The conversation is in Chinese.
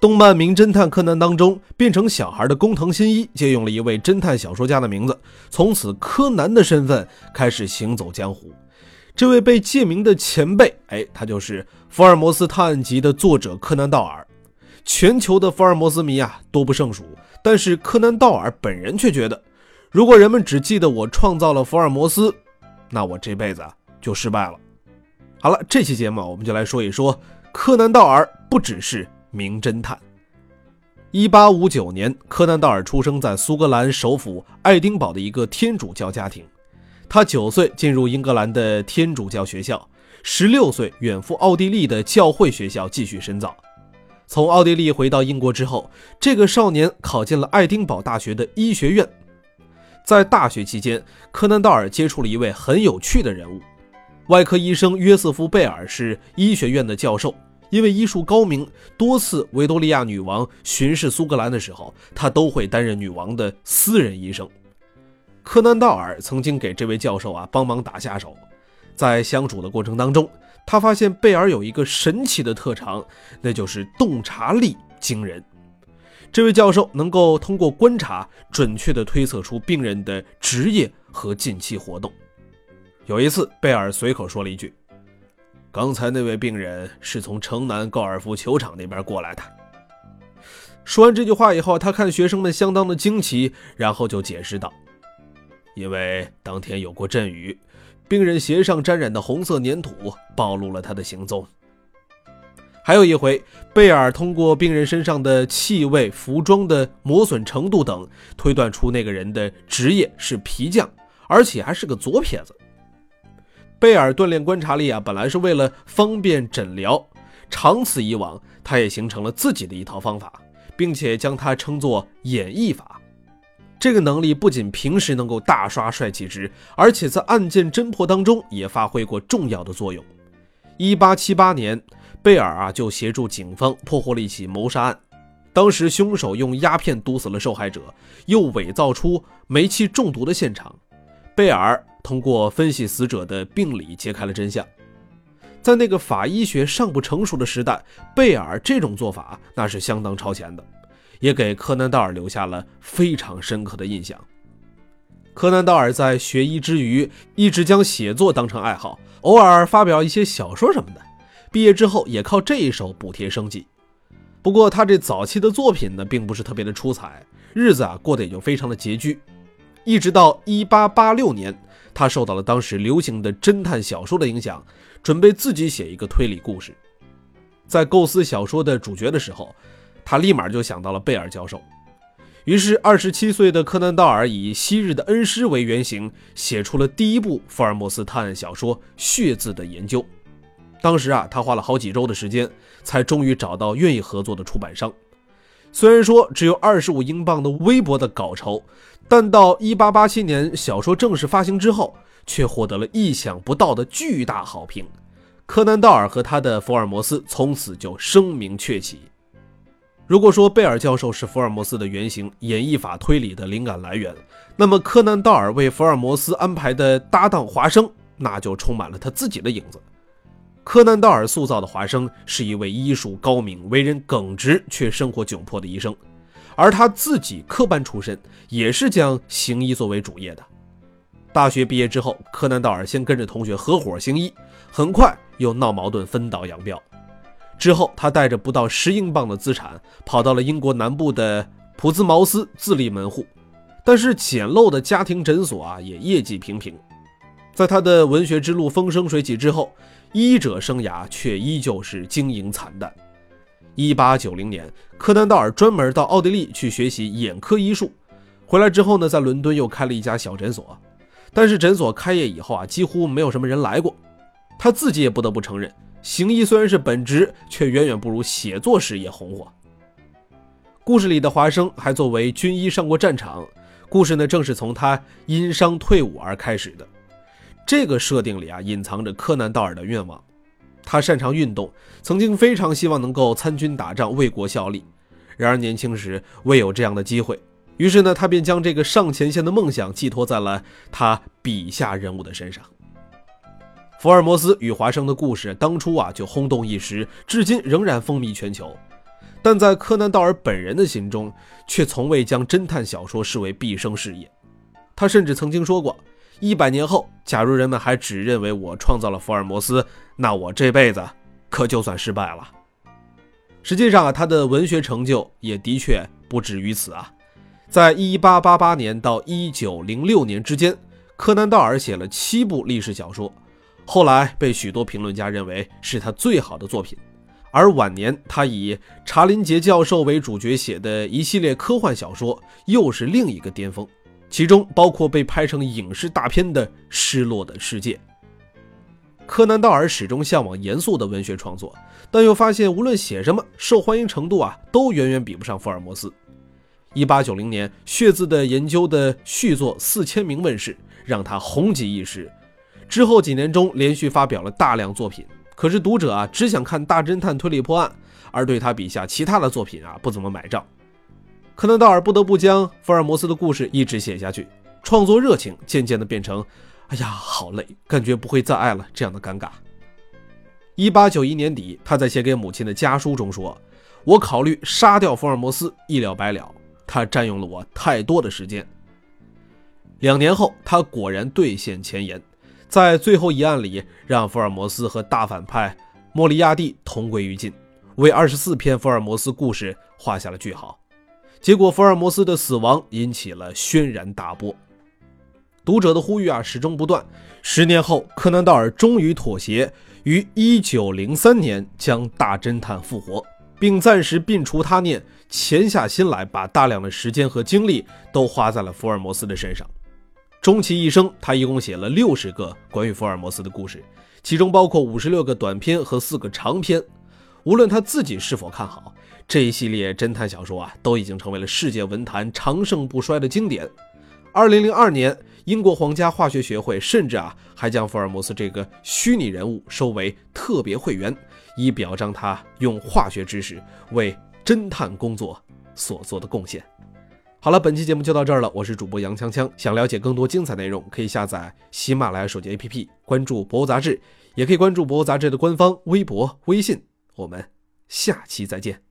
动漫《名侦探柯南》当中，变成小孩的工藤新一借用了一位侦探小说家的名字，从此柯南的身份开始行走江湖。这位被借名的前辈，哎，他就是《福尔摩斯探案集》的作者柯南道尔。全球的福尔摩斯迷啊，多不胜数。但是柯南道尔本人却觉得，如果人们只记得我创造了福尔摩斯，那我这辈子就失败了。好了，这期节目我们就来说一说柯南道尔不只是。名侦探。一八五九年，柯南道尔出生在苏格兰首府爱丁堡的一个天主教家庭。他九岁进入英格兰的天主教学校，十六岁远赴奥地利的教会学校继续深造。从奥地利回到英国之后，这个少年考进了爱丁堡大学的医学院。在大学期间，柯南道尔接触了一位很有趣的人物——外科医生约瑟夫·贝尔，是医学院的教授。因为医术高明，多次维多利亚女王巡视苏格兰的时候，他都会担任女王的私人医生。柯南道尔曾经给这位教授啊帮忙打下手，在相处的过程当中，他发现贝尔有一个神奇的特长，那就是洞察力惊人。这位教授能够通过观察，准确地推测出病人的职业和近期活动。有一次，贝尔随口说了一句。刚才那位病人是从城南高尔夫球场那边过来的。说完这句话以后，他看学生们相当的惊奇，然后就解释道：“因为当天有过阵雨，病人鞋上沾染的红色粘土暴露了他的行踪。还有一回，贝尔通过病人身上的气味、服装的磨损程度等，推断出那个人的职业是皮匠，而且还是个左撇子。”贝尔锻炼观察力啊，本来是为了方便诊疗，长此以往，他也形成了自己的一套方法，并且将它称作演绎法。这个能力不仅平时能够大刷帅气值，而且在案件侦破当中也发挥过重要的作用。一八七八年，贝尔啊就协助警方破获了一起谋杀案，当时凶手用鸦片毒死了受害者，又伪造出煤气中毒的现场，贝尔。通过分析死者的病理，揭开了真相。在那个法医学尚不成熟的时代，贝尔这种做法那是相当超前的，也给柯南道尔留下了非常深刻的印象。柯南道尔在学医之余，一直将写作当成爱好，偶尔发表一些小说什么的。毕业之后，也靠这一手补贴生计。不过，他这早期的作品呢，并不是特别的出彩，日子啊过得也就非常的拮据。一直到一八八六年。他受到了当时流行的侦探小说的影响，准备自己写一个推理故事。在构思小说的主角的时候，他立马就想到了贝尔教授。于是，二十七岁的柯南道尔以昔日的恩师为原型，写出了第一部福尔摩斯探案小说《血字的研究》。当时啊，他花了好几周的时间，才终于找到愿意合作的出版商。虽然说只有二十五英镑的微薄的稿酬。但到一八八七年小说正式发行之后，却获得了意想不到的巨大好评。柯南道尔和他的福尔摩斯从此就声名鹊起。如果说贝尔教授是福尔摩斯的原型，演绎法推理的灵感来源，那么柯南道尔为福尔摩斯安排的搭档华生，那就充满了他自己的影子。柯南道尔塑造的华生是一位医术高明、为人耿直却生活窘迫的医生。而他自己科班出身，也是将行医作为主业的。大学毕业之后，柯南道尔先跟着同学合伙行医，很快又闹矛盾，分道扬镳。之后，他带着不到十英镑的资产，跑到了英国南部的普兹茅斯自立门户。但是简陋的家庭诊所啊，也业绩平平。在他的文学之路风生水起之后，医者生涯却依旧是经营惨淡。一八九零年，柯南道尔专门到奥地利去学习眼科医术，回来之后呢，在伦敦又开了一家小诊所。但是诊所开业以后啊，几乎没有什么人来过。他自己也不得不承认，行医虽然是本职，却远远不如写作事业红火。故事里的华生还作为军医上过战场，故事呢正是从他因伤退伍而开始的。这个设定里啊，隐藏着柯南道尔的愿望。他擅长运动，曾经非常希望能够参军打仗，为国效力。然而年轻时未有这样的机会，于是呢，他便将这个上前线的梦想寄托在了他笔下人物的身上。福尔摩斯与华生的故事当初啊就轰动一时，至今仍然风靡全球。但在柯南道尔本人的心中，却从未将侦探小说视为毕生事业。他甚至曾经说过。一百年后，假如人们还只认为我创造了福尔摩斯，那我这辈子可就算失败了。实际上啊，他的文学成就也的确不止于此啊。在一八八八年到一九零六年之间，柯南道尔写了七部历史小说，后来被许多评论家认为是他最好的作品。而晚年，他以查林杰教授为主角写的一系列科幻小说，又是另一个巅峰。其中包括被拍成影视大片的《失落的世界》。柯南道尔始终向往严肃的文学创作，但又发现无论写什么，受欢迎程度啊，都远远比不上福尔摩斯。一八九零年，血字的研究的续作《四千名》问世，让他红极一时。之后几年中，连续发表了大量作品，可是读者啊，只想看大侦探推理破案，而对他笔下其他的作品啊，不怎么买账。柯南道尔不得不将福尔摩斯的故事一直写下去，创作热情渐渐的变成“哎呀，好累，感觉不会再爱了”这样的尴尬。一八九一年底，他在写给母亲的家书中说：“我考虑杀掉福尔摩斯，一了百了。他占用了我太多的时间。”两年后，他果然兑现前言，在最后一案里，让福尔摩斯和大反派莫里亚蒂同归于尽，为二十四篇福尔摩斯故事画下了句号。结果，福尔摩斯的死亡引起了轩然大波。读者的呼吁啊，始终不断。十年后，柯南道尔终于妥协，于一九零三年将大侦探复活，并暂时摒除他念，潜下心来，把大量的时间和精力都花在了福尔摩斯的身上。终其一生，他一共写了六十个关于福尔摩斯的故事，其中包括五十六个短篇和四个长篇。无论他自己是否看好这一系列侦探小说啊，都已经成为了世界文坛长盛不衰的经典。二零零二年，英国皇家化学学会甚至啊，还将福尔摩斯这个虚拟人物收为特别会员，以表彰他用化学知识为侦探工作所做的贡献。好了，本期节目就到这儿了，我是主播杨锵锵。想了解更多精彩内容，可以下载喜马拉雅手机 APP，关注《博物杂志》，也可以关注《博物杂志》的官方微博、微信。我们下期再见。